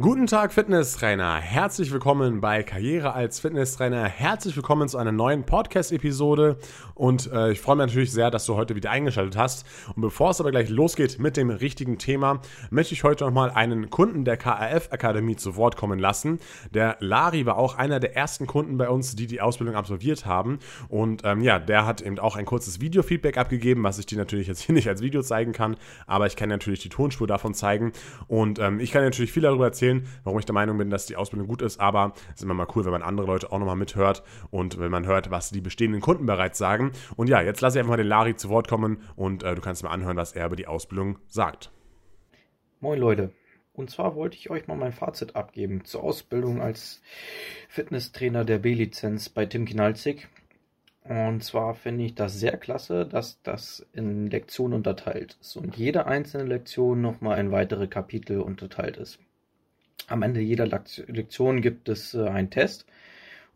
Guten Tag, Fitnesstrainer. Herzlich willkommen bei Karriere als Fitnesstrainer. Herzlich willkommen zu einer neuen Podcast-Episode. Und äh, ich freue mich natürlich sehr, dass du heute wieder eingeschaltet hast. Und bevor es aber gleich losgeht mit dem richtigen Thema, möchte ich heute nochmal einen Kunden der KRF-Akademie zu Wort kommen lassen. Der Lari war auch einer der ersten Kunden bei uns, die die Ausbildung absolviert haben. Und ähm, ja, der hat eben auch ein kurzes Video-Feedback abgegeben, was ich dir natürlich jetzt hier nicht als Video zeigen kann. Aber ich kann natürlich die Tonspur davon zeigen. Und ähm, ich kann natürlich viel darüber erzählen erzählen, warum ich der Meinung bin, dass die Ausbildung gut ist, aber es ist immer mal cool, wenn man andere Leute auch nochmal mithört und wenn man hört, was die bestehenden Kunden bereits sagen. Und ja, jetzt lasse ich einfach mal den Lari zu Wort kommen und äh, du kannst mal anhören, was er über die Ausbildung sagt. Moin Leute. Und zwar wollte ich euch mal mein Fazit abgeben zur Ausbildung als Fitnesstrainer der B-Lizenz bei Tim Kinalzig. Und zwar finde ich das sehr klasse, dass das in Lektionen unterteilt ist und jede einzelne Lektion nochmal in weitere Kapitel unterteilt ist. Am Ende jeder Lektion gibt es äh, einen Test.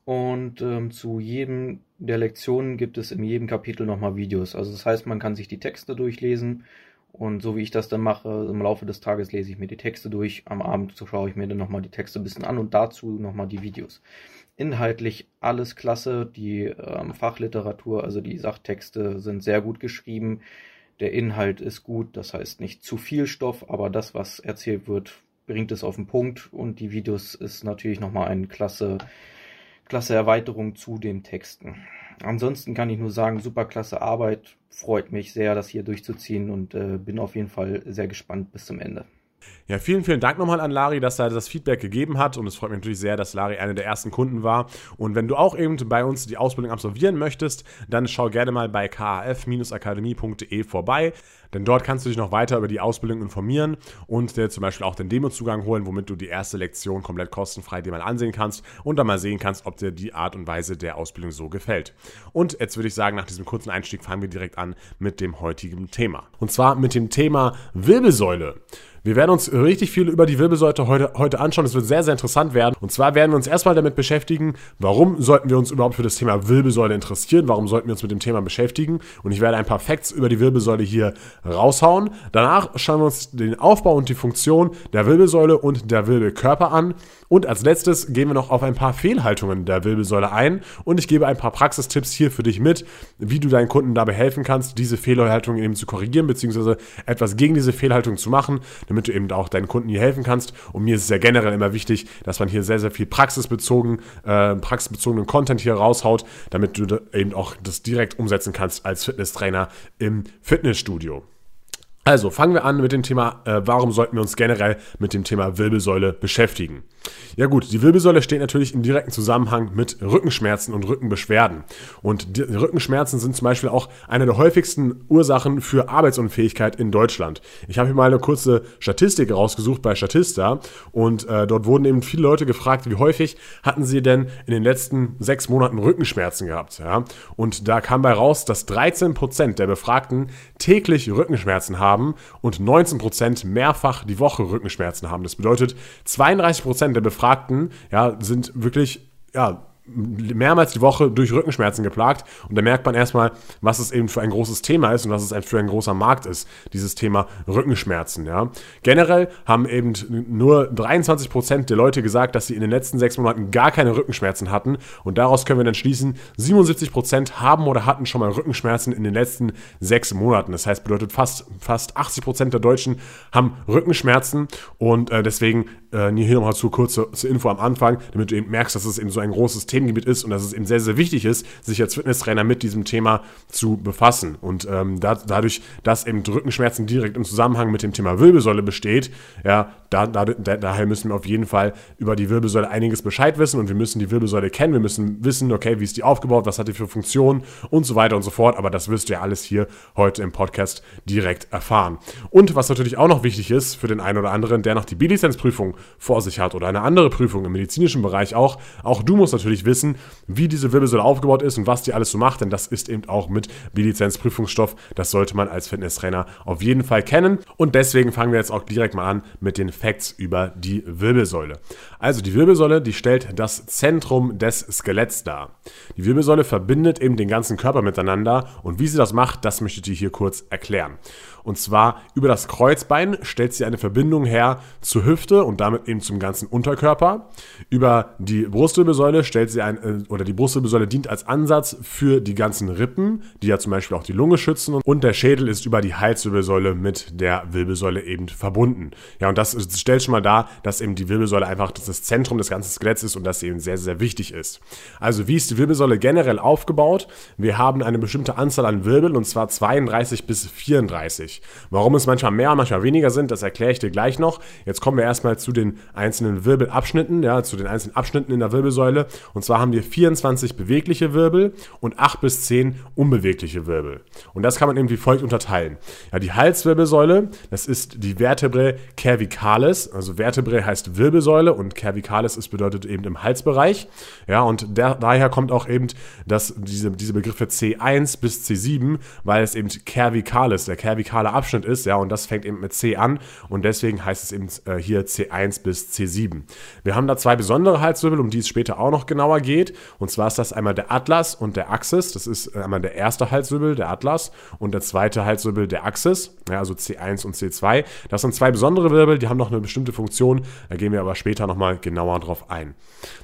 Und ähm, zu jedem der Lektionen gibt es in jedem Kapitel nochmal Videos. Also das heißt, man kann sich die Texte durchlesen. Und so wie ich das dann mache, im Laufe des Tages lese ich mir die Texte durch, am Abend schaue ich mir dann nochmal die Texte ein bisschen an und dazu nochmal die Videos. Inhaltlich alles klasse, die ähm, Fachliteratur, also die Sachtexte sind sehr gut geschrieben, der Inhalt ist gut, das heißt nicht zu viel Stoff, aber das, was erzählt wird, bringt es auf den Punkt und die Videos ist natürlich nochmal eine klasse, klasse Erweiterung zu den Texten. Ansonsten kann ich nur sagen, super klasse Arbeit, freut mich sehr, das hier durchzuziehen und äh, bin auf jeden Fall sehr gespannt bis zum Ende. Ja, vielen, vielen Dank nochmal an Lari, dass er das Feedback gegeben hat. Und es freut mich natürlich sehr, dass Lari einer der ersten Kunden war. Und wenn du auch eben bei uns die Ausbildung absolvieren möchtest, dann schau gerne mal bei kaf-akademie.de vorbei. Denn dort kannst du dich noch weiter über die Ausbildung informieren und dir zum Beispiel auch den Demozugang holen, womit du die erste Lektion komplett kostenfrei dir mal ansehen kannst und dann mal sehen kannst, ob dir die Art und Weise der Ausbildung so gefällt. Und jetzt würde ich sagen, nach diesem kurzen Einstieg fangen wir direkt an mit dem heutigen Thema. Und zwar mit dem Thema Wirbelsäule. Wir werden uns richtig viel über die Wirbelsäule heute, heute anschauen. Es wird sehr, sehr interessant werden. Und zwar werden wir uns erstmal damit beschäftigen, warum sollten wir uns überhaupt für das Thema Wirbelsäule interessieren? Warum sollten wir uns mit dem Thema beschäftigen? Und ich werde ein paar Facts über die Wirbelsäule hier raushauen. Danach schauen wir uns den Aufbau und die Funktion der Wirbelsäule und der Wirbelkörper an. Und als letztes gehen wir noch auf ein paar Fehlhaltungen der Wirbelsäule ein. Und ich gebe ein paar Praxistipps hier für dich mit, wie du deinen Kunden dabei helfen kannst, diese Fehlhaltungen eben zu korrigieren, beziehungsweise etwas gegen diese Fehlhaltung zu machen damit du eben auch deinen Kunden hier helfen kannst. Und mir ist es ja generell immer wichtig, dass man hier sehr, sehr viel praxisbezogen, äh, praxisbezogenen Content hier raushaut, damit du eben auch das direkt umsetzen kannst als Fitnesstrainer im Fitnessstudio. Also fangen wir an mit dem Thema, äh, warum sollten wir uns generell mit dem Thema Wirbelsäule beschäftigen. Ja gut, die Wirbelsäule steht natürlich im direkten Zusammenhang mit Rückenschmerzen und Rückenbeschwerden. Und Rückenschmerzen sind zum Beispiel auch eine der häufigsten Ursachen für Arbeitsunfähigkeit in Deutschland. Ich habe hier mal eine kurze Statistik rausgesucht bei Statista und äh, dort wurden eben viele Leute gefragt, wie häufig hatten sie denn in den letzten sechs Monaten Rückenschmerzen gehabt. Ja? Und da kam bei raus, dass 13 Prozent der Befragten täglich Rückenschmerzen haben haben und 19% mehrfach die Woche Rückenschmerzen haben. Das bedeutet, 32% der Befragten ja, sind wirklich ja, mehrmals die Woche durch Rückenschmerzen geplagt. Und da merkt man erstmal, was es eben für ein großes Thema ist und was es für ein großer Markt ist, dieses Thema Rückenschmerzen. Ja. Generell haben eben nur 23 Prozent der Leute gesagt, dass sie in den letzten sechs Monaten gar keine Rückenschmerzen hatten. Und daraus können wir dann schließen, 77 Prozent haben oder hatten schon mal Rückenschmerzen in den letzten sechs Monaten. Das heißt, bedeutet fast, fast 80 Prozent der Deutschen haben Rückenschmerzen. Und äh, deswegen äh, hier nochmal zu kurz zur, Info am Anfang, damit du eben merkst, dass es eben so ein großes Themengebiet ist und dass es eben sehr, sehr wichtig ist, sich als Fitnesstrainer mit diesem Thema zu befassen. Und ähm, da, dadurch, dass eben Rückenschmerzen direkt im Zusammenhang mit dem Thema Wirbelsäule besteht, ja, da, da, daher müssen wir auf jeden Fall über die Wirbelsäule einiges Bescheid wissen und wir müssen die Wirbelsäule kennen. Wir müssen wissen, okay, wie ist die aufgebaut, was hat die für Funktionen und so weiter und so fort. Aber das wirst du ja alles hier heute im Podcast direkt erfahren. Und was natürlich auch noch wichtig ist für den einen oder anderen, der noch die B-Lizenzprüfung vor sich hat oder eine andere Prüfung im medizinischen Bereich auch, auch du musst natürlich wissen, wie diese Wirbelsäule aufgebaut ist und was die alles so macht, denn das ist eben auch mit B-Lizenz-Prüfungsstoff. Das sollte man als Fitnesstrainer auf jeden Fall kennen. Und deswegen fangen wir jetzt auch direkt mal an mit den Facts über die Wirbelsäule. Also die Wirbelsäule, die stellt das Zentrum des Skeletts dar. Die Wirbelsäule verbindet eben den ganzen Körper miteinander und wie sie das macht, das möchte ich dir hier kurz erklären. Und zwar über das Kreuzbein stellt sie eine Verbindung her zur Hüfte und damit eben zum ganzen Unterkörper. Über die Brustwirbelsäule stellt sie ein, äh, oder die Brustwirbelsäule dient als Ansatz für die ganzen Rippen, die ja zum Beispiel auch die Lunge schützen. Und der Schädel ist über die Halswirbelsäule mit der Wirbelsäule eben verbunden. Ja, und das stellt schon mal dar, dass eben die Wirbelsäule einfach das Zentrum des ganzen Skeletts ist und das eben sehr, sehr wichtig ist. Also wie ist die Wirbelsäule generell aufgebaut? Wir haben eine bestimmte Anzahl an Wirbeln und zwar 32 bis 34. Warum es manchmal mehr, manchmal weniger sind, das erkläre ich dir gleich noch. Jetzt kommen wir erstmal zu den einzelnen Wirbelabschnitten, ja, zu den einzelnen Abschnitten in der Wirbelsäule. Und zwar haben wir 24 bewegliche Wirbel und 8 bis 10 unbewegliche Wirbel. Und das kann man eben wie folgt unterteilen. Ja, die Halswirbelsäule, das ist die Vertebrae cervicalis, also Vertebrae heißt Wirbelsäule und cervicalis ist bedeutet eben im Halsbereich. Ja, und der, daher kommt auch eben das, diese, diese Begriffe C1 bis C7, weil es eben cervicalis, der cervicale Abschnitt ist, ja, und das fängt eben mit C an und deswegen heißt es eben äh, hier C1 bis C7. Wir haben da zwei besondere Halswirbel, um die es später auch noch genauer geht. Und zwar ist das einmal der Atlas und der Axis. Das ist einmal der erste Halswirbel, der Atlas, und der zweite Halswirbel, der Axis, ja, also C1 und C2. Das sind zwei besondere Wirbel, die haben noch eine bestimmte Funktion. Da gehen wir aber später nochmal genauer drauf ein.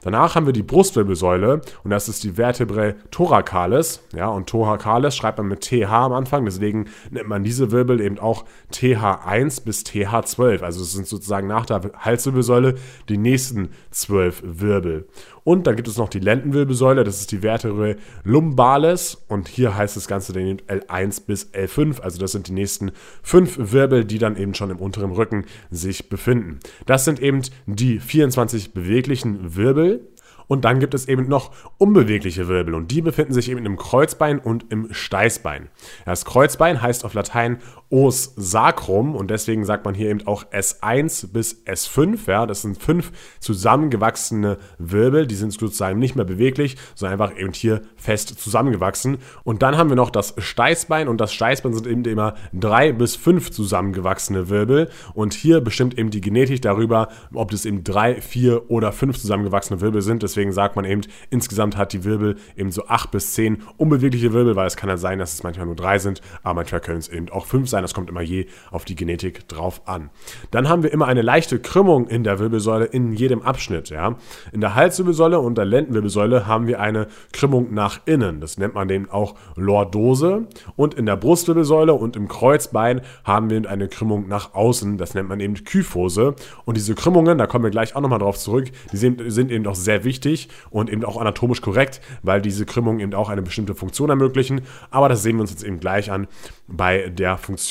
Danach haben wir die Brustwirbelsäule und das ist die Vertebrae thoracalis. Ja, und thoracalis schreibt man mit TH am Anfang, deswegen nennt man diese Wirbel eben auch TH1 bis TH12. Also es sind sozusagen nach der Halswirbelsäule die nächsten zwölf Wirbel. Und dann gibt es noch die Lendenwirbelsäule, das ist die Vertebrae lumbalis und hier heißt das Ganze dann L1 bis L5, also das sind die nächsten fünf Wirbel, die dann eben schon im unteren Rücken sich befinden. Das sind eben die 24 beweglichen Wirbel, und dann gibt es eben noch unbewegliche Wirbel und die befinden sich eben im Kreuzbein und im Steißbein. Das Kreuzbein heißt auf Latein os sacrum und deswegen sagt man hier eben auch S1 bis S5. Ja, das sind fünf zusammengewachsene Wirbel, die sind sozusagen nicht mehr beweglich, sondern einfach eben hier fest zusammengewachsen. Und dann haben wir noch das Steißbein und das Steißbein sind eben immer drei bis fünf zusammengewachsene Wirbel und hier bestimmt eben die Genetik darüber, ob das eben drei, vier oder fünf zusammengewachsene Wirbel sind. Deswegen sagt man eben, insgesamt hat die Wirbel eben so acht bis zehn unbewegliche Wirbel, weil es kann ja sein, dass es manchmal nur drei sind, aber manchmal können es eben auch fünf sein. Das kommt immer je auf die Genetik drauf an. Dann haben wir immer eine leichte Krümmung in der Wirbelsäule in jedem Abschnitt. Ja. In der Halswirbelsäule und der Lendenwirbelsäule haben wir eine Krümmung nach innen. Das nennt man eben auch Lordose. Und in der Brustwirbelsäule und im Kreuzbein haben wir eine Krümmung nach außen. Das nennt man eben Kyphose. Und diese Krümmungen, da kommen wir gleich auch nochmal drauf zurück, die sind, sind eben auch sehr wichtig und eben auch anatomisch korrekt, weil diese Krümmungen eben auch eine bestimmte Funktion ermöglichen. Aber das sehen wir uns jetzt eben gleich an bei der Funktion,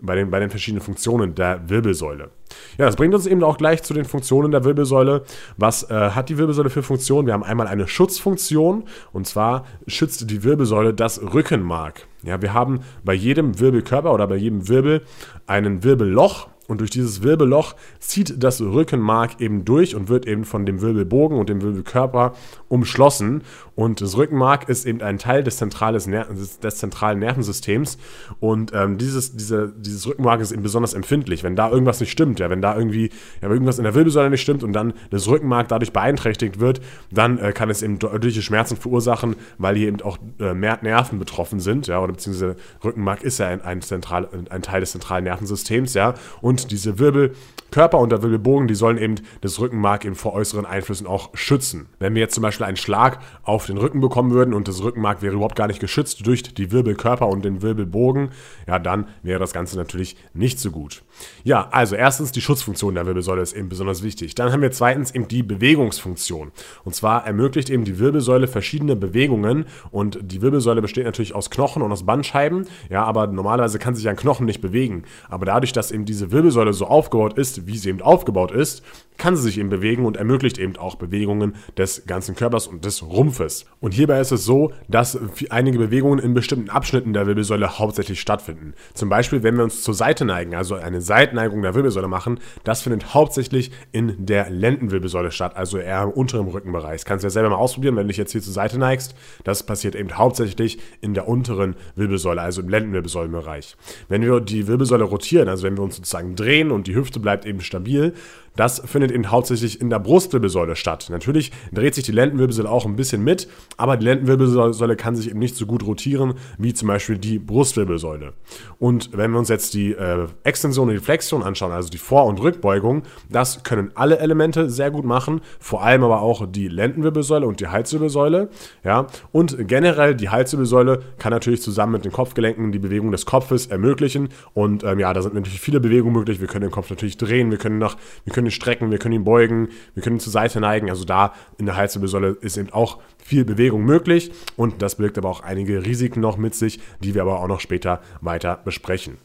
bei den, bei den verschiedenen Funktionen der Wirbelsäule. Ja, das bringt uns eben auch gleich zu den Funktionen der Wirbelsäule. Was äh, hat die Wirbelsäule für Funktionen? Wir haben einmal eine Schutzfunktion und zwar schützt die Wirbelsäule das Rückenmark. Ja, wir haben bei jedem Wirbelkörper oder bei jedem Wirbel einen Wirbelloch und durch dieses Wirbelloch zieht das Rückenmark eben durch und wird eben von dem Wirbelbogen und dem Wirbelkörper umschlossen. Und das Rückenmark ist eben ein Teil des, des zentralen Nervensystems. Und ähm, dieses, diese, dieses Rückenmark ist eben besonders empfindlich. Wenn da irgendwas nicht stimmt, ja, wenn da irgendwie ja, irgendwas in der Wirbelsäule nicht stimmt und dann das Rückenmark dadurch beeinträchtigt wird, dann äh, kann es eben deutliche Schmerzen verursachen, weil hier eben auch äh, mehr Nerven betroffen sind, ja, oder beziehungsweise Rückenmark ist ja ein, ein, zentral, ein Teil des zentralen Nervensystems, ja. Und diese Wirbelkörper und der Wirbelbogen, die sollen eben das Rückenmark eben vor äußeren Einflüssen auch schützen. Wenn wir jetzt zum Beispiel einen Schlag auf den Rücken bekommen würden und das Rückenmark wäre überhaupt gar nicht geschützt durch die Wirbelkörper und den Wirbelbogen, ja, dann wäre das Ganze natürlich nicht so gut. Ja, also erstens die Schutzfunktion der Wirbelsäule ist eben besonders wichtig. Dann haben wir zweitens eben die Bewegungsfunktion. Und zwar ermöglicht eben die Wirbelsäule verschiedene Bewegungen und die Wirbelsäule besteht natürlich aus Knochen und aus Bandscheiben, ja, aber normalerweise kann sich ein Knochen nicht bewegen. Aber dadurch, dass eben diese Wirbelsäule so aufgebaut ist, wie sie eben aufgebaut ist, kann sie sich eben bewegen und ermöglicht eben auch Bewegungen des ganzen Körpers und des Rumpfes. Und hierbei ist es so, dass einige Bewegungen in bestimmten Abschnitten der Wirbelsäule hauptsächlich stattfinden. Zum Beispiel, wenn wir uns zur Seite neigen, also eine Seitenneigung der Wirbelsäule machen, das findet hauptsächlich in der Lendenwirbelsäule statt, also eher im unteren Rückenbereich. Das kannst du ja selber mal ausprobieren, wenn du dich jetzt hier zur Seite neigst. Das passiert eben hauptsächlich in der unteren Wirbelsäule, also im Lendenwirbelsäulenbereich. Wenn wir die Wirbelsäule rotieren, also wenn wir uns sozusagen drehen und die Hüfte bleibt eben stabil. Das findet eben hauptsächlich in der Brustwirbelsäule statt. Natürlich dreht sich die Lendenwirbelsäule auch ein bisschen mit, aber die Lendenwirbelsäule kann sich eben nicht so gut rotieren wie zum Beispiel die Brustwirbelsäule. Und wenn wir uns jetzt die äh, Extension und die Flexion anschauen, also die Vor- und Rückbeugung, das können alle Elemente sehr gut machen, vor allem aber auch die Lendenwirbelsäule und die Halswirbelsäule. Ja? Und generell die Halswirbelsäule kann natürlich zusammen mit den Kopfgelenken die Bewegung des Kopfes ermöglichen. Und ähm, ja, da sind natürlich viele Bewegungen möglich. Wir können den Kopf natürlich drehen, wir können noch, wir können können ihn strecken, wir können ihn beugen, wir können ihn zur Seite neigen. Also da in der Halswirbelsäule ist eben auch viel Bewegung möglich und das birgt aber auch einige Risiken noch mit sich, die wir aber auch noch später weiter besprechen.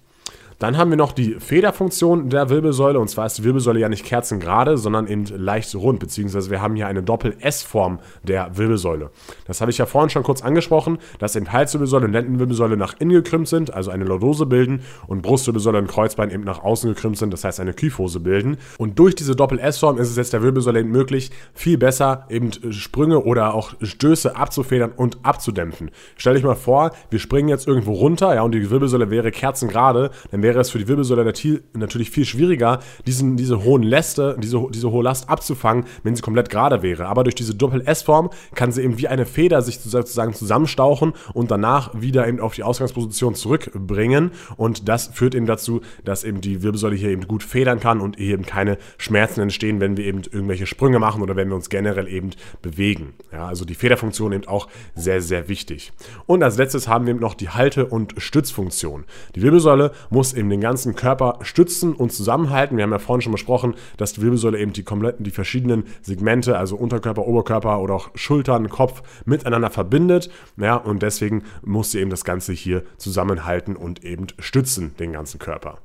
Dann haben wir noch die Federfunktion der Wirbelsäule. Und zwar ist die Wirbelsäule ja nicht kerzengerade, sondern eben leicht rund. Beziehungsweise wir haben hier eine Doppel-S-Form der Wirbelsäule. Das habe ich ja vorhin schon kurz angesprochen, dass eben Halswirbelsäule und Lendenwirbelsäule nach innen gekrümmt sind, also eine Lordose bilden. Und Brustwirbelsäule und Kreuzbein eben nach außen gekrümmt sind, das heißt eine Kyphose bilden. Und durch diese Doppel-S-Form ist es jetzt der Wirbelsäule eben möglich, viel besser eben Sprünge oder auch Stöße abzufedern und abzudämpfen. Stell dich mal vor, wir springen jetzt irgendwo runter, ja, und die Wirbelsäule wäre kerzengerade, dann wäre wäre es für die Wirbelsäule natürlich viel schwieriger, diesen, diese hohen Läste, diese, diese hohe Last abzufangen, wenn sie komplett gerade wäre. Aber durch diese Doppel-S-Form kann sie eben wie eine Feder sich sozusagen zusammenstauchen und danach wieder eben auf die Ausgangsposition zurückbringen. Und das führt eben dazu, dass eben die Wirbelsäule hier eben gut federn kann und eben keine Schmerzen entstehen, wenn wir eben irgendwelche Sprünge machen oder wenn wir uns generell eben bewegen. Ja, also die Federfunktion eben auch sehr, sehr wichtig. Und als letztes haben wir eben noch die Halte- und Stützfunktion. Die Wirbelsäule muss eben den ganzen Körper stützen und zusammenhalten. Wir haben ja vorhin schon besprochen, dass die Wirbelsäule eben die kompletten, die verschiedenen Segmente, also Unterkörper, Oberkörper oder auch Schultern, Kopf miteinander verbindet. Ja, und deswegen muss sie eben das Ganze hier zusammenhalten und eben stützen, den ganzen Körper.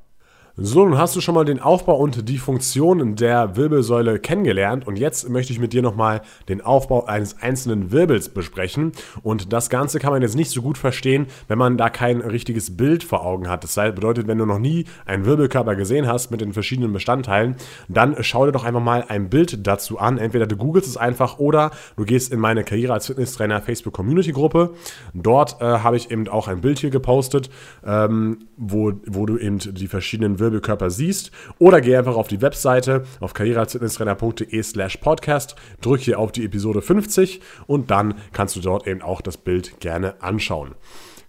So, nun hast du schon mal den Aufbau und die Funktion der Wirbelsäule kennengelernt und jetzt möchte ich mit dir nochmal den Aufbau eines einzelnen Wirbels besprechen und das Ganze kann man jetzt nicht so gut verstehen, wenn man da kein richtiges Bild vor Augen hat. Das bedeutet, wenn du noch nie einen Wirbelkörper gesehen hast mit den verschiedenen Bestandteilen, dann schau dir doch einfach mal ein Bild dazu an. Entweder du googelst es einfach oder du gehst in meine Karriere als Fitnesstrainer Facebook Community Gruppe. Dort äh, habe ich eben auch ein Bild hier gepostet, ähm, wo, wo du eben die verschiedenen Wirbelkörper Wirbelkörper siehst. Oder geh einfach auf die Webseite auf karrierealsfitnesstrainer.de slash podcast, drück hier auf die Episode 50 und dann kannst du dort eben auch das Bild gerne anschauen.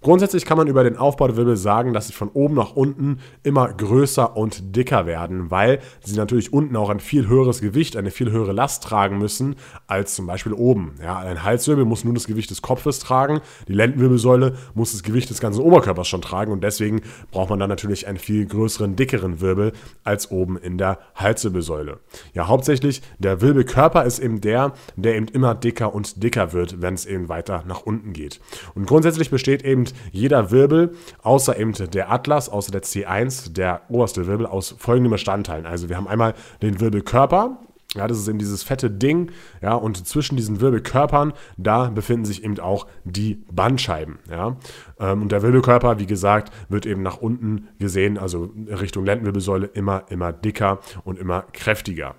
Grundsätzlich kann man über den Aufbau der Wirbel sagen, dass sie von oben nach unten immer größer und dicker werden, weil sie natürlich unten auch ein viel höheres Gewicht, eine viel höhere Last tragen müssen als zum Beispiel oben. Ja, ein Halswirbel muss nur das Gewicht des Kopfes tragen, die Lendenwirbelsäule muss das Gewicht des ganzen Oberkörpers schon tragen und deswegen braucht man dann natürlich einen viel größeren, dickeren Wirbel als oben in der Halswirbelsäule. Ja, hauptsächlich der Wirbelkörper ist eben der, der eben immer dicker und dicker wird, wenn es eben weiter nach unten geht. Und grundsätzlich besteht eben jeder Wirbel, außer eben der Atlas, außer der C1, der oberste Wirbel, aus folgenden Bestandteilen. Also wir haben einmal den Wirbelkörper, ja, das ist eben dieses fette Ding, ja, und zwischen diesen Wirbelkörpern, da befinden sich eben auch die Bandscheiben, ja. Ähm, und der Wirbelkörper, wie gesagt, wird eben nach unten gesehen, also Richtung Lendenwirbelsäule immer, immer dicker und immer kräftiger.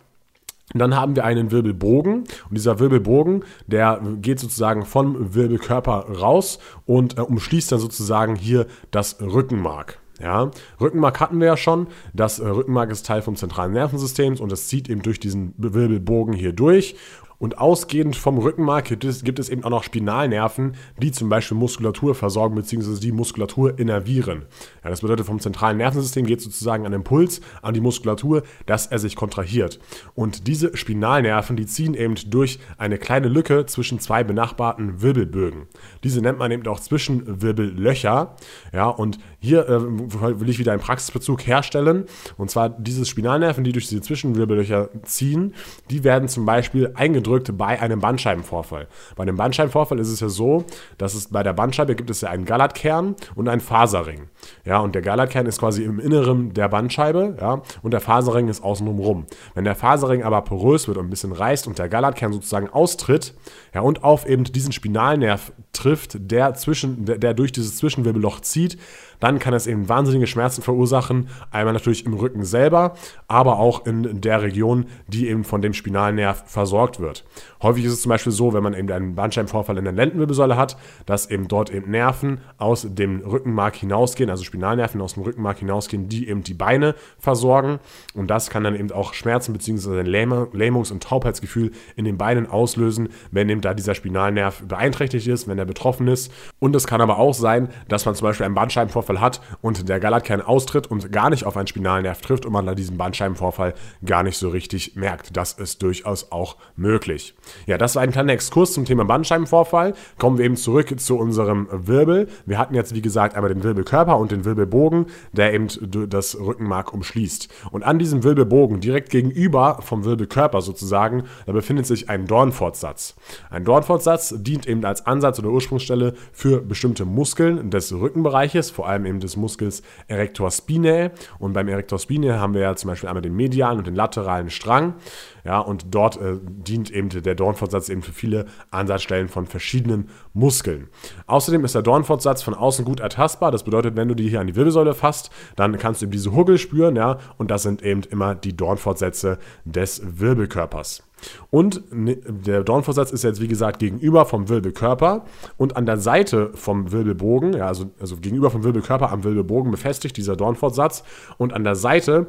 Und dann haben wir einen Wirbelbogen und dieser Wirbelbogen, der geht sozusagen vom Wirbelkörper raus und äh, umschließt dann sozusagen hier das Rückenmark. Ja, Rückenmark hatten wir ja schon. Das äh, Rückenmark ist Teil vom zentralen Nervensystems und das zieht eben durch diesen Wirbelbogen hier durch. Und ausgehend vom Rückenmark gibt es, eben auch noch Spinalnerven, die zum Beispiel Muskulatur versorgen bzw. die Muskulatur innervieren. Ja, das bedeutet, vom zentralen Nervensystem geht sozusagen ein Impuls an die Muskulatur, dass er sich kontrahiert. Und diese Spinalnerven, die ziehen eben durch eine kleine Lücke zwischen zwei benachbarten Wirbelbögen. Diese nennt man eben auch Zwischenwirbellöcher. Ja, und hier äh, will ich wieder einen Praxisbezug herstellen. Und zwar diese Spinalnerven, die durch diese Zwischenwirbellöcher ziehen, die werden zum Beispiel eingedrückt gedrückt bei einem Bandscheibenvorfall. Bei einem Bandscheibenvorfall ist es ja so, dass es bei der Bandscheibe gibt es ja einen Gallatkern und einen Faserring. Ja, und der Gallatkern ist quasi im Inneren der Bandscheibe, ja, und der Faserring ist außenrum rum. Wenn der Faserring aber porös wird und ein bisschen reißt und der Gallatkern sozusagen austritt, ja, und auf eben diesen Spinalnerv trifft, der zwischen, der, der durch dieses Zwischenwirbelloch zieht, dann kann es eben wahnsinnige Schmerzen verursachen. Einmal natürlich im Rücken selber, aber auch in der Region, die eben von dem Spinalnerv versorgt wird. Häufig ist es zum Beispiel so, wenn man eben einen Bandscheibenvorfall in der Lendenwirbelsäule hat, dass eben dort eben Nerven aus dem Rückenmark hinausgehen, also Spinalnerven aus dem Rückenmark hinausgehen, die eben die Beine versorgen. Und das kann dann eben auch Schmerzen bzw. Lähmungs- und Taubheitsgefühl in den Beinen auslösen, wenn eben da dieser Spinalnerv beeinträchtigt ist, wenn er betroffen ist. Und es kann aber auch sein, dass man zum Beispiel einen Bandscheibenvorfall hat und der Galatkern austritt und gar nicht auf einen Spinalnerv trifft und man da diesen Bandscheibenvorfall gar nicht so richtig merkt. Das ist durchaus auch möglich. Ja, das war ein kleiner Exkurs zum Thema Bandscheibenvorfall. Kommen wir eben zurück zu unserem Wirbel. Wir hatten jetzt, wie gesagt, einmal den Wirbelkörper und den Wirbelbogen, der eben das Rückenmark umschließt. Und an diesem Wirbelbogen, direkt gegenüber vom Wirbelkörper sozusagen, da befindet sich ein Dornfortsatz. Ein Dornfortsatz dient eben als Ansatz oder Ursprungsstelle für bestimmte Muskeln des Rückenbereiches, vor allem eben des Muskels Erector spinae. Und beim Erector spinae haben wir ja zum Beispiel einmal den medialen und den lateralen Strang. Ja, und dort äh, dient eben der Dornfortsatz eben für viele Ansatzstellen von verschiedenen Muskeln. Außerdem ist der Dornfortsatz von außen gut ertastbar. Das bedeutet, wenn du die hier an die Wirbelsäule fasst, dann kannst du eben diese Huggel spüren, ja, und das sind eben immer die Dornfortsätze des Wirbelkörpers. Und der Dornvorsatz ist jetzt, wie gesagt, gegenüber vom Wirbelkörper und an der Seite vom Wirbelbogen, ja, also, also gegenüber vom Wirbelkörper am Wirbelbogen befestigt dieser Dornfortsatz und an der Seite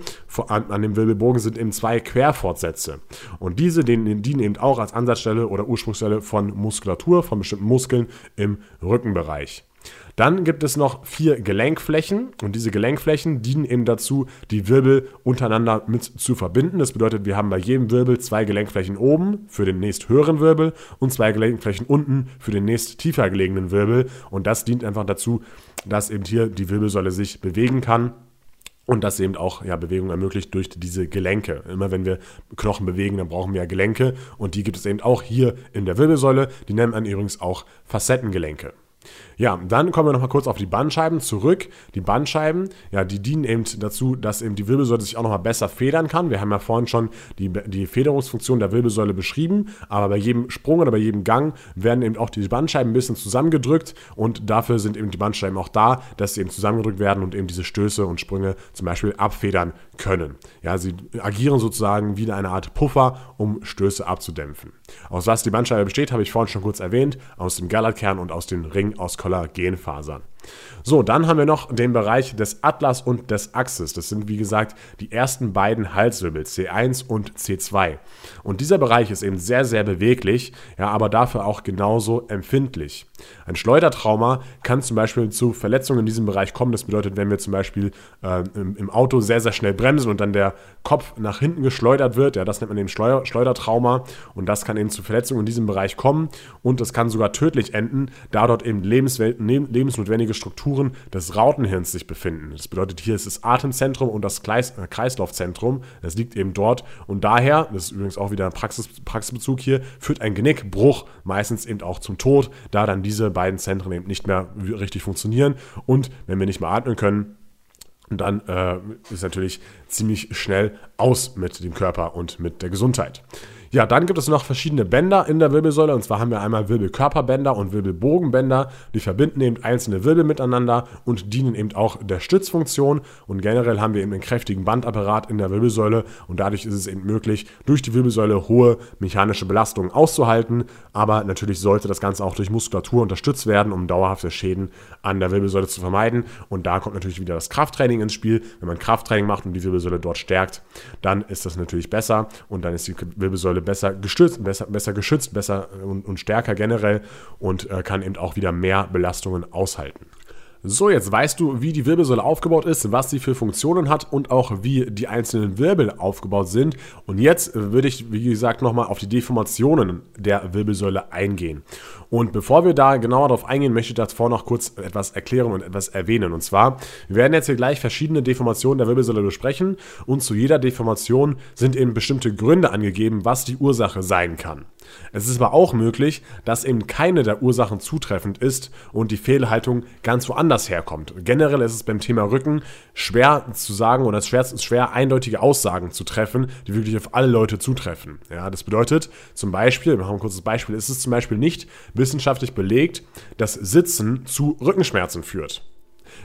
an, an dem Wirbelbogen sind eben zwei Querfortsätze. Und diese dienen, dienen eben auch als Ansatzstelle oder Ursprungsstelle von Muskulatur, von bestimmten Muskeln im Rückenbereich. Dann gibt es noch vier Gelenkflächen und diese Gelenkflächen dienen eben dazu, die Wirbel untereinander mit zu verbinden. Das bedeutet, wir haben bei jedem Wirbel zwei Gelenkflächen oben für den nächst höheren Wirbel und zwei Gelenkflächen unten für den nächst tiefer gelegenen Wirbel. Und das dient einfach dazu, dass eben hier die Wirbelsäule sich bewegen kann und das eben auch ja, Bewegung ermöglicht durch diese Gelenke. Immer wenn wir Knochen bewegen, dann brauchen wir ja Gelenke und die gibt es eben auch hier in der Wirbelsäule. Die nennt man übrigens auch Facettengelenke. Ja, dann kommen wir nochmal kurz auf die Bandscheiben zurück. Die Bandscheiben, ja, die dienen eben dazu, dass eben die Wirbelsäule sich auch nochmal besser federn kann. Wir haben ja vorhin schon die, die Federungsfunktion der Wirbelsäule beschrieben, aber bei jedem Sprung oder bei jedem Gang werden eben auch die Bandscheiben ein bisschen zusammengedrückt und dafür sind eben die Bandscheiben auch da, dass sie eben zusammengedrückt werden und eben diese Stöße und Sprünge zum Beispiel abfedern können. Ja, sie agieren sozusagen wie eine Art Puffer, um Stöße abzudämpfen. Aus was die Bandscheibe besteht, habe ich vorhin schon kurz erwähnt, aus dem Gallatkern und aus den Ring aus Kollagenfasern. So, dann haben wir noch den Bereich des Atlas und des Axis. Das sind, wie gesagt, die ersten beiden Halswirbel, C1 und C2. Und dieser Bereich ist eben sehr, sehr beweglich, ja, aber dafür auch genauso empfindlich. Ein Schleudertrauma kann zum Beispiel zu Verletzungen in diesem Bereich kommen. Das bedeutet, wenn wir zum Beispiel äh, im, im, Auto sehr, sehr schnell bremsen und dann der Kopf nach hinten geschleudert wird, ja, das nennt man eben Schleuder, Schleudertrauma. Und das kann eben zu Verletzungen in diesem Bereich kommen. Und das kann sogar tödlich enden, da dort eben lebensnotwendige Strukturen des Rautenhirns sich befinden. Das bedeutet, hier ist das Atemzentrum und das äh, Kreislaufzentrum. Das liegt eben dort. Und daher, das ist übrigens auch wieder ein Praxis, Praxisbezug hier, führt ein Genickbruch meistens eben auch zum Tod, da dann diese beiden Zentren eben nicht mehr richtig funktionieren. Und wenn wir nicht mehr atmen können, dann äh, ist natürlich ziemlich schnell aus mit dem Körper und mit der Gesundheit. Ja, dann gibt es noch verschiedene Bänder in der Wirbelsäule. Und zwar haben wir einmal Wirbelkörperbänder und Wirbelbogenbänder. Die verbinden eben einzelne Wirbel miteinander und dienen eben auch der Stützfunktion. Und generell haben wir eben einen kräftigen Bandapparat in der Wirbelsäule. Und dadurch ist es eben möglich, durch die Wirbelsäule hohe mechanische Belastungen auszuhalten. Aber natürlich sollte das Ganze auch durch Muskulatur unterstützt werden, um dauerhafte Schäden an der Wirbelsäule zu vermeiden. Und da kommt natürlich wieder das Krafttraining ins Spiel. Wenn man Krafttraining macht und die Wirbelsäule dort stärkt, dann ist das natürlich besser. Und dann ist die Wirbelsäule Wirbelsäule besser gestützt, besser, besser geschützt, besser und, und stärker generell und äh, kann eben auch wieder mehr Belastungen aushalten. So, jetzt weißt du, wie die Wirbelsäule aufgebaut ist, was sie für Funktionen hat und auch wie die einzelnen Wirbel aufgebaut sind. Und jetzt würde ich, wie gesagt, nochmal auf die Deformationen der Wirbelsäule eingehen. Und bevor wir da genauer darauf eingehen, möchte ich davor noch kurz etwas erklären und etwas erwähnen. Und zwar, wir werden jetzt hier gleich verschiedene Deformationen der Wirbelsäule besprechen und zu jeder Deformation sind eben bestimmte Gründe angegeben, was die Ursache sein kann. Es ist aber auch möglich, dass eben keine der Ursachen zutreffend ist und die Fehlhaltung ganz woanders herkommt. Generell ist es beim Thema Rücken schwer zu sagen oder schwer, schwer eindeutige Aussagen zu treffen, die wirklich auf alle Leute zutreffen. Ja, das bedeutet zum Beispiel, wir machen ein kurzes Beispiel, ist es zum Beispiel nicht wissenschaftlich belegt, dass Sitzen zu Rückenschmerzen führt.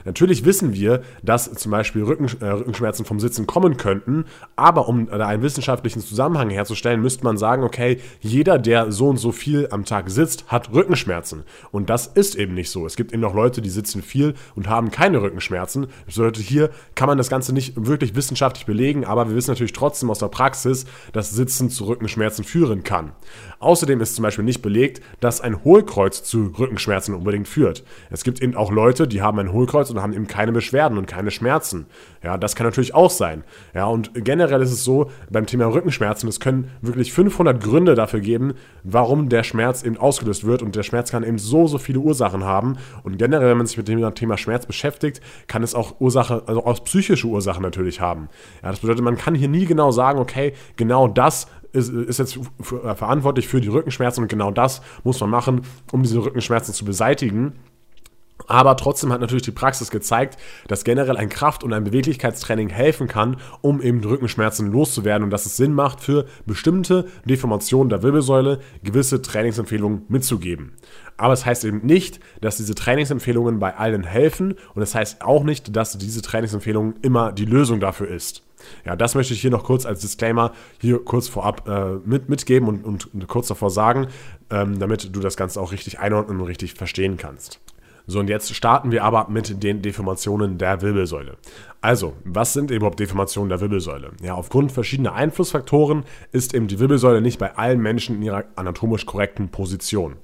Natürlich wissen wir, dass zum Beispiel Rücken, äh, Rückenschmerzen vom Sitzen kommen könnten, aber um da einen wissenschaftlichen Zusammenhang herzustellen, müsste man sagen, okay, jeder, der so und so viel am Tag sitzt, hat Rückenschmerzen. Und das ist eben nicht so. Es gibt eben auch Leute, die sitzen viel und haben keine Rückenschmerzen. Bedeutet, hier kann man das Ganze nicht wirklich wissenschaftlich belegen, aber wir wissen natürlich trotzdem aus der Praxis, dass Sitzen zu Rückenschmerzen führen kann. Außerdem ist zum Beispiel nicht belegt, dass ein Hohlkreuz zu Rückenschmerzen unbedingt führt. Es gibt eben auch Leute, die haben ein Hohlkreuz und haben eben keine Beschwerden und keine Schmerzen. Ja, das kann natürlich auch sein. Ja, und generell ist es so, beim Thema Rückenschmerzen, es können wirklich 500 Gründe dafür geben, warum der Schmerz eben ausgelöst wird und der Schmerz kann eben so, so viele Ursachen haben und generell, wenn man sich mit dem Thema Schmerz beschäftigt, kann es auch Ursache, also auch psychische Ursachen natürlich haben. Ja, das bedeutet, man kann hier nie genau sagen, okay, genau das ist, ist jetzt verantwortlich für die Rückenschmerzen und genau das muss man machen, um diese Rückenschmerzen zu beseitigen. Aber trotzdem hat natürlich die Praxis gezeigt, dass generell ein Kraft- und ein Beweglichkeitstraining helfen kann, um eben Rückenschmerzen loszuwerden und dass es Sinn macht, für bestimmte Deformationen der Wirbelsäule gewisse Trainingsempfehlungen mitzugeben. Aber es heißt eben nicht, dass diese Trainingsempfehlungen bei allen helfen und es heißt auch nicht, dass diese Trainingsempfehlung immer die Lösung dafür ist. Ja, das möchte ich hier noch kurz als Disclaimer hier kurz vorab äh, mit, mitgeben und, und, kurz davor sagen, ähm, damit du das Ganze auch richtig einordnen und richtig verstehen kannst. So, und jetzt starten wir aber mit den Deformationen der Wirbelsäule. Also, was sind überhaupt Deformationen der Wirbelsäule? Ja, aufgrund verschiedener Einflussfaktoren ist eben die Wirbelsäule nicht bei allen Menschen in ihrer anatomisch korrekten Position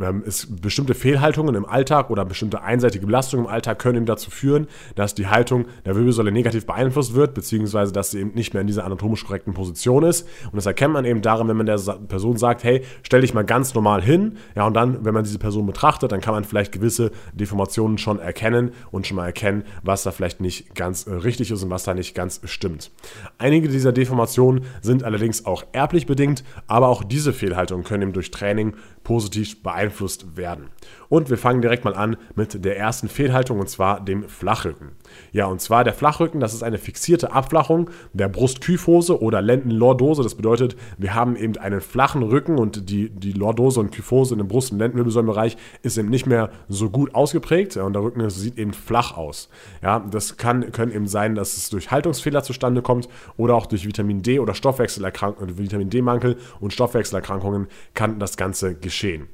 ähm, bestimmte Fehlhaltungen im Alltag oder bestimmte einseitige Belastungen im Alltag können eben dazu führen, dass die Haltung der Wirbelsäule negativ beeinflusst wird, beziehungsweise dass sie eben nicht mehr in dieser anatomisch korrekten Position ist. Und das erkennt man eben daran, wenn man der Person sagt, hey, stell dich mal ganz normal hin. Ja, und dann, wenn man diese Person betrachtet, dann kann man vielleicht gewisse Deformationen schon erkennen und schon mal erkennen, was da vielleicht nicht ganz äh, richtig ist und was da nicht ganz stimmt. Einige dieser Deformationen sind allerdings auch erblich bedingt, aber auch diese Fehlhaltungen können eben durch Training positiv beeinflusst werden. Und wir fangen direkt mal an mit der ersten Fehlhaltung und zwar dem Flachrücken. Ja, und zwar der Flachrücken, das ist eine fixierte Abflachung der Brustkyphose oder Lendenlordose. Das bedeutet, wir haben eben einen flachen Rücken und die, die Lordose und Kyphose in dem Brust- und Lendenwirbelsäulenbereich ist eben nicht mehr so gut ausgeprägt und der Rücken sieht eben flach aus. Ja, das kann, können eben sein, dass es durch Haltungsfehler zustande kommt oder auch durch Vitamin D oder Stoffwechselerkrankungen, Vitamin D-Mangel und Stoffwechselerkrankungen kann das Ganze geschehen.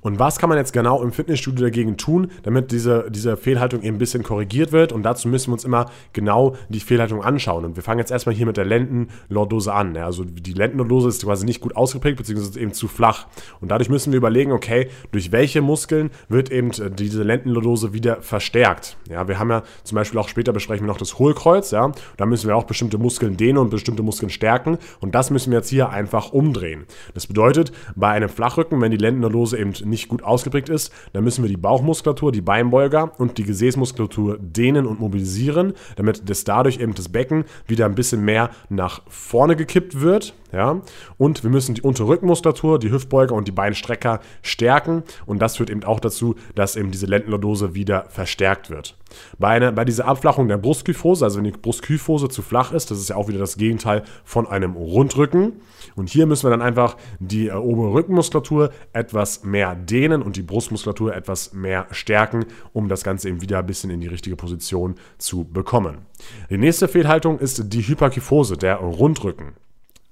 Und was kann man jetzt genau im Fitnessstudio dagegen tun, damit diese, diese Fehlhaltung eben ein bisschen korrigiert wird? Und dazu müssen wir uns immer genau die Fehlhaltung anschauen. Und wir fangen jetzt erstmal hier mit der Lendenlordose an. Also die Lendenlordose ist quasi nicht gut ausgeprägt, beziehungsweise eben zu flach. Und dadurch müssen wir überlegen, okay, durch welche Muskeln wird eben diese Lendenlordose wieder verstärkt? Ja, wir haben ja zum Beispiel auch später besprechen wir noch das Hohlkreuz. Ja, da müssen wir auch bestimmte Muskeln dehnen und bestimmte Muskeln stärken. Und das müssen wir jetzt hier einfach umdrehen. Das bedeutet, bei einem Flachrücken, wenn die Lendenlordose eben nicht gut ausgeprägt ist, dann müssen wir die Bauchmuskulatur, die Beinbeuger und die Gesäßmuskulatur dehnen und mobilisieren, damit das dadurch eben das Becken wieder ein bisschen mehr nach vorne gekippt wird. Ja? Und wir müssen die Unterrückenmuskulatur, die Hüftbeuger und die Beinstrecker stärken. Und das führt eben auch dazu, dass eben diese Lendenlordose wieder verstärkt wird. Bei, einer, bei dieser Abflachung der Brustkyphose, also wenn die Brustkyphose zu flach ist, das ist ja auch wieder das Gegenteil von einem Rundrücken. Und hier müssen wir dann einfach die äh, obere Rückenmuskulatur etwas mehr dehnen und die Brustmuskulatur etwas mehr stärken, um das Ganze eben wieder ein bisschen in die richtige Position zu bekommen. Die nächste Fehlhaltung ist die Hyperkyphose, der Rundrücken.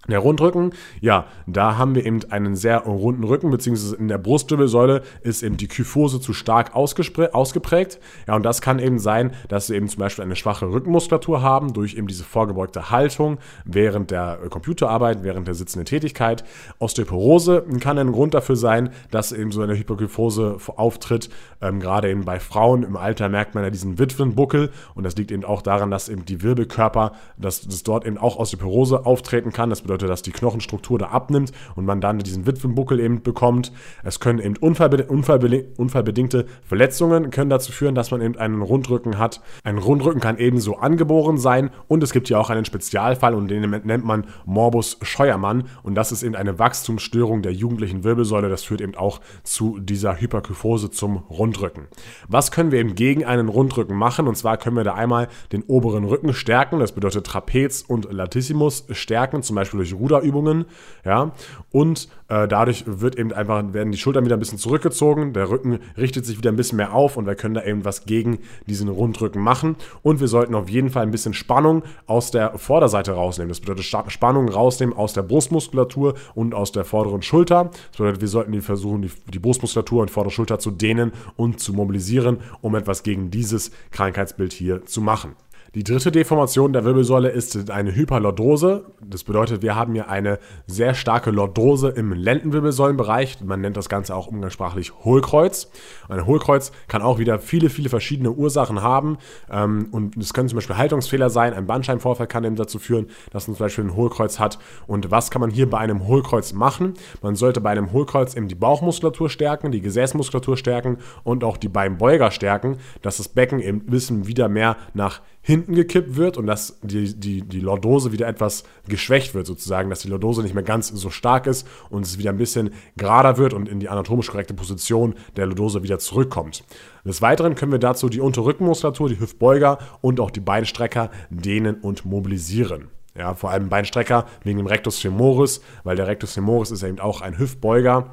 Der Rundrücken, ja, da haben wir eben einen sehr runden Rücken, beziehungsweise in der Brustwirbelsäule ist eben die Kyphose zu stark ausgeprägt. Ja, und das kann eben sein, dass wir eben zum Beispiel eine schwache Rückenmuskulatur haben, durch eben diese vorgebeugte Haltung während der Computerarbeit, während der sitzenden Tätigkeit. Osteoporose kann ein Grund dafür sein, dass eben so eine Hyperkyphose auftritt. Ähm, gerade eben bei Frauen im Alter merkt man ja diesen Witwenbuckel und das liegt eben auch daran, dass eben die Wirbelkörper, dass, dass dort eben auch Osteoporose auftreten kann. Das bedeutet, bedeutet, dass die Knochenstruktur da abnimmt und man dann diesen Witwenbuckel eben bekommt. Es können eben unfallbeding unfallbedingte Verletzungen können dazu führen, dass man eben einen Rundrücken hat. Ein Rundrücken kann ebenso angeboren sein und es gibt ja auch einen Spezialfall und den nennt man Morbus Scheuermann und das ist eben eine Wachstumsstörung der jugendlichen Wirbelsäule. Das führt eben auch zu dieser Hyperkyphose zum Rundrücken. Was können wir eben gegen einen Rundrücken machen? Und zwar können wir da einmal den oberen Rücken stärken, das bedeutet Trapez und Latissimus stärken, zum Beispiel durch Ruderübungen, ja, und äh, dadurch wird eben einfach, werden die Schultern wieder ein bisschen zurückgezogen, der Rücken richtet sich wieder ein bisschen mehr auf und wir können da eben was gegen diesen Rundrücken machen und wir sollten auf jeden Fall ein bisschen Spannung aus der Vorderseite rausnehmen. Das bedeutet Spannung rausnehmen aus der Brustmuskulatur und aus der vorderen Schulter. Das bedeutet, wir sollten versuchen, die, die Brustmuskulatur und vordere Schulter zu dehnen und zu mobilisieren, um etwas gegen dieses Krankheitsbild hier zu machen. Die dritte Deformation der Wirbelsäule ist eine Hyperlordose. Das bedeutet, wir haben hier eine sehr starke Lordose im Lendenwirbelsäulenbereich. Man nennt das Ganze auch umgangssprachlich Hohlkreuz. Ein Hohlkreuz kann auch wieder viele, viele verschiedene Ursachen haben. Ähm, und es können zum Beispiel Haltungsfehler sein. Ein Bandscheibenvorfall kann eben dazu führen, dass man zum Beispiel ein Hohlkreuz hat. Und was kann man hier bei einem Hohlkreuz machen? Man sollte bei einem Hohlkreuz eben die Bauchmuskulatur stärken, die Gesäßmuskulatur stärken und auch die Beinbeuger stärken, dass das Becken eben ein bisschen wieder mehr nach hinten gekippt wird und dass die, die, die Lordose wieder etwas geschwächt wird, sozusagen, dass die Lordose nicht mehr ganz so stark ist und es wieder ein bisschen gerader wird und in die anatomisch korrekte Position der Lordose wieder zurückkommt. Des Weiteren können wir dazu die Unterrückenmuskulatur, die Hüftbeuger und auch die Beinstrecker dehnen und mobilisieren. Ja, vor allem Beinstrecker wegen dem Rectus femoris, weil der Rectus femoris ist eben auch ein Hüftbeuger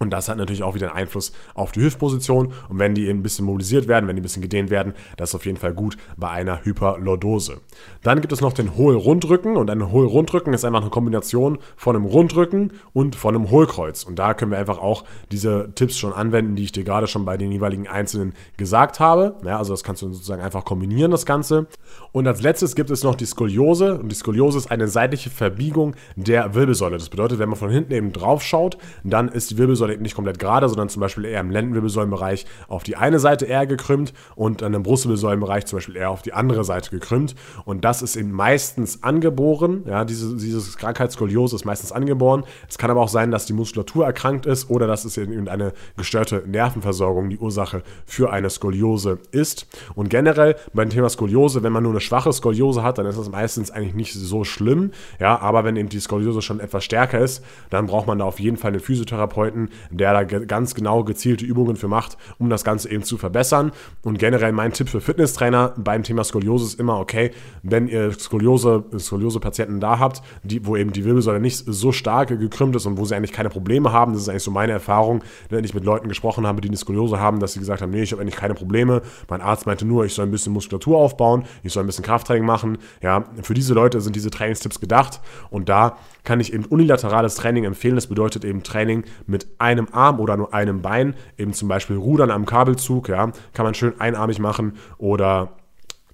und das hat natürlich auch wieder einen Einfluss auf die Hüftposition. Und wenn die eben ein bisschen mobilisiert werden, wenn die ein bisschen gedehnt werden, das ist auf jeden Fall gut bei einer Hyperlordose. Dann gibt es noch den Hohlrundrücken. Und ein Hohlrundrücken ist einfach eine Kombination von einem Rundrücken und von einem Hohlkreuz. Und da können wir einfach auch diese Tipps schon anwenden, die ich dir gerade schon bei den jeweiligen Einzelnen gesagt habe. Ja, also das kannst du sozusagen einfach kombinieren, das Ganze. Und als letztes gibt es noch die Skoliose. Und die Skoliose ist eine seitliche Verbiegung der Wirbelsäule. Das bedeutet, wenn man von hinten eben drauf schaut, dann ist die Wirbelsäule Wirbelsäule nicht komplett gerade, sondern zum Beispiel eher im Lendenwirbelsäulenbereich auf die eine Seite eher gekrümmt und dann im Brustwirbelsäulenbereich zum Beispiel eher auf die andere Seite gekrümmt. Und das ist eben meistens angeboren. Ja, diese, dieses Krankheitsskoliose ist meistens angeboren. Es kann aber auch sein, dass die Muskulatur erkrankt ist oder dass es eben eine gestörte Nervenversorgung die Ursache für eine Skoliose ist. Und generell beim Thema Skoliose, wenn man nur eine schwache Skoliose hat, dann ist das meistens eigentlich nicht so schlimm. Ja, aber wenn eben die Skoliose schon etwas stärker ist, dann braucht man da auf jeden Fall einen Physiotherapeuten, der da ganz genau gezielte Übungen für macht, um das Ganze eben zu verbessern. Und generell mein Tipp für Fitnesstrainer beim Thema Skoliose ist immer, okay, wenn ihr Skoliose, Skoliose-Patienten da habt, die, wo eben die Wirbelsäule nicht so stark gekrümmt ist und wo sie eigentlich keine Probleme haben, das ist eigentlich so meine Erfahrung, wenn ich mit Leuten gesprochen habe, die eine Skoliose haben, dass sie gesagt haben, nee, ich habe eigentlich keine Probleme. Mein Arzt meinte nur, ich soll ein bisschen Muskulatur aufbauen, ich soll ein bisschen Krafttraining machen. Ja, für diese Leute sind diese Trainingstipps gedacht und da kann ich eben unilaterales Training empfehlen. Das bedeutet eben Training mit einem Arm oder nur einem Bein, eben zum Beispiel Rudern am Kabelzug, ja, kann man schön einarmig machen oder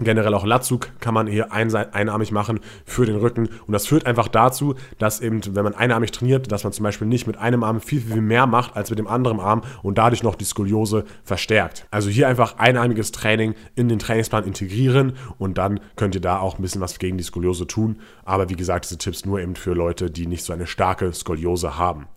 Generell auch Latzug kann man hier einarmig machen für den Rücken. Und das führt einfach dazu, dass eben, wenn man einarmig trainiert, dass man zum Beispiel nicht mit einem Arm viel, viel mehr macht als mit dem anderen Arm und dadurch noch die Skoliose verstärkt. Also hier einfach einarmiges Training in den Trainingsplan integrieren und dann könnt ihr da auch ein bisschen was gegen die Skoliose tun. Aber wie gesagt, diese Tipps nur eben für Leute, die nicht so eine starke Skoliose haben.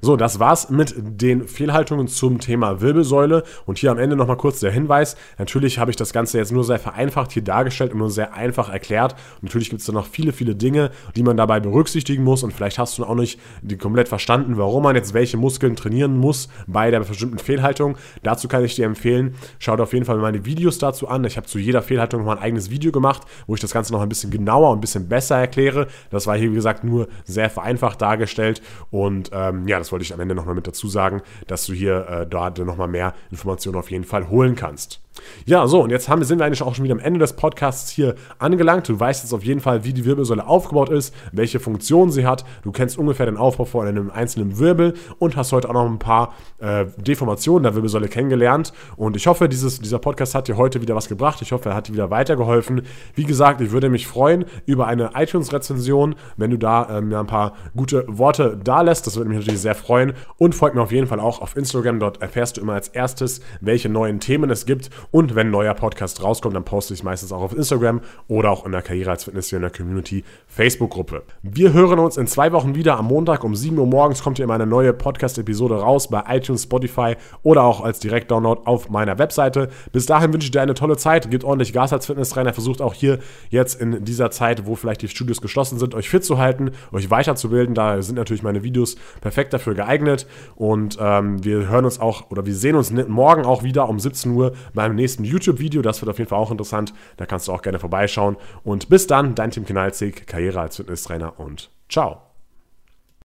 So, das war's mit den Fehlhaltungen zum Thema Wirbelsäule. Und hier am Ende nochmal kurz der Hinweis. Natürlich habe ich das Ganze jetzt nur sehr vereinfacht vereinfacht hier dargestellt und nur sehr einfach erklärt. Und natürlich gibt es da noch viele, viele Dinge, die man dabei berücksichtigen muss. Und vielleicht hast du auch nicht komplett verstanden, warum man jetzt welche Muskeln trainieren muss bei der bestimmten Fehlhaltung. Dazu kann ich dir empfehlen, schau dir auf jeden Fall meine Videos dazu an. Ich habe zu jeder Fehlhaltung noch mal ein eigenes Video gemacht, wo ich das Ganze noch ein bisschen genauer und ein bisschen besser erkläre. Das war hier, wie gesagt, nur sehr vereinfacht dargestellt. Und ähm, ja, das wollte ich am Ende nochmal mit dazu sagen, dass du hier äh, dort nochmal mehr Informationen auf jeden Fall holen kannst. Ja, so, und jetzt haben, sind wir eigentlich auch schon wieder am Ende des Podcasts hier angelangt. Du weißt jetzt auf jeden Fall, wie die Wirbelsäule aufgebaut ist, welche Funktion sie hat. Du kennst ungefähr den Aufbau von einem einzelnen Wirbel und hast heute auch noch ein paar äh, Deformationen der Wirbelsäule kennengelernt. Und ich hoffe, dieses, dieser Podcast hat dir heute wieder was gebracht. Ich hoffe, er hat dir wieder weitergeholfen. Wie gesagt, ich würde mich freuen über eine iTunes-Rezension, wenn du da ähm, mir ein paar gute Worte da lässt. Das würde mich natürlich sehr freuen. Und folg mir auf jeden Fall auch auf Instagram. Dort erfährst du immer als erstes, welche neuen Themen es gibt und wenn ein neuer Podcast rauskommt, dann poste ich meistens auch auf Instagram oder auch in der Karriere als Fitnesstrainer Community Facebook-Gruppe. Wir hören uns in zwei Wochen wieder am Montag um 7 Uhr morgens kommt hier immer eine neue Podcast-Episode raus bei iTunes, Spotify oder auch als Direktdownload auf meiner Webseite. Bis dahin wünsche ich dir eine tolle Zeit, gebt ordentlich Gas als Fitnesstrainer, versucht auch hier jetzt in dieser Zeit, wo vielleicht die Studios geschlossen sind, euch fit zu halten, euch weiterzubilden. Da sind natürlich meine Videos perfekt dafür geeignet und ähm, wir hören uns auch oder wir sehen uns morgen auch wieder um 17 Uhr beim nächsten YouTube-Video. Das wird auf jeden Fall auch interessant. Da kannst du auch gerne vorbeischauen. Und bis dann, dein Tim Kinalzig, Karriere als Fitnesstrainer und Ciao.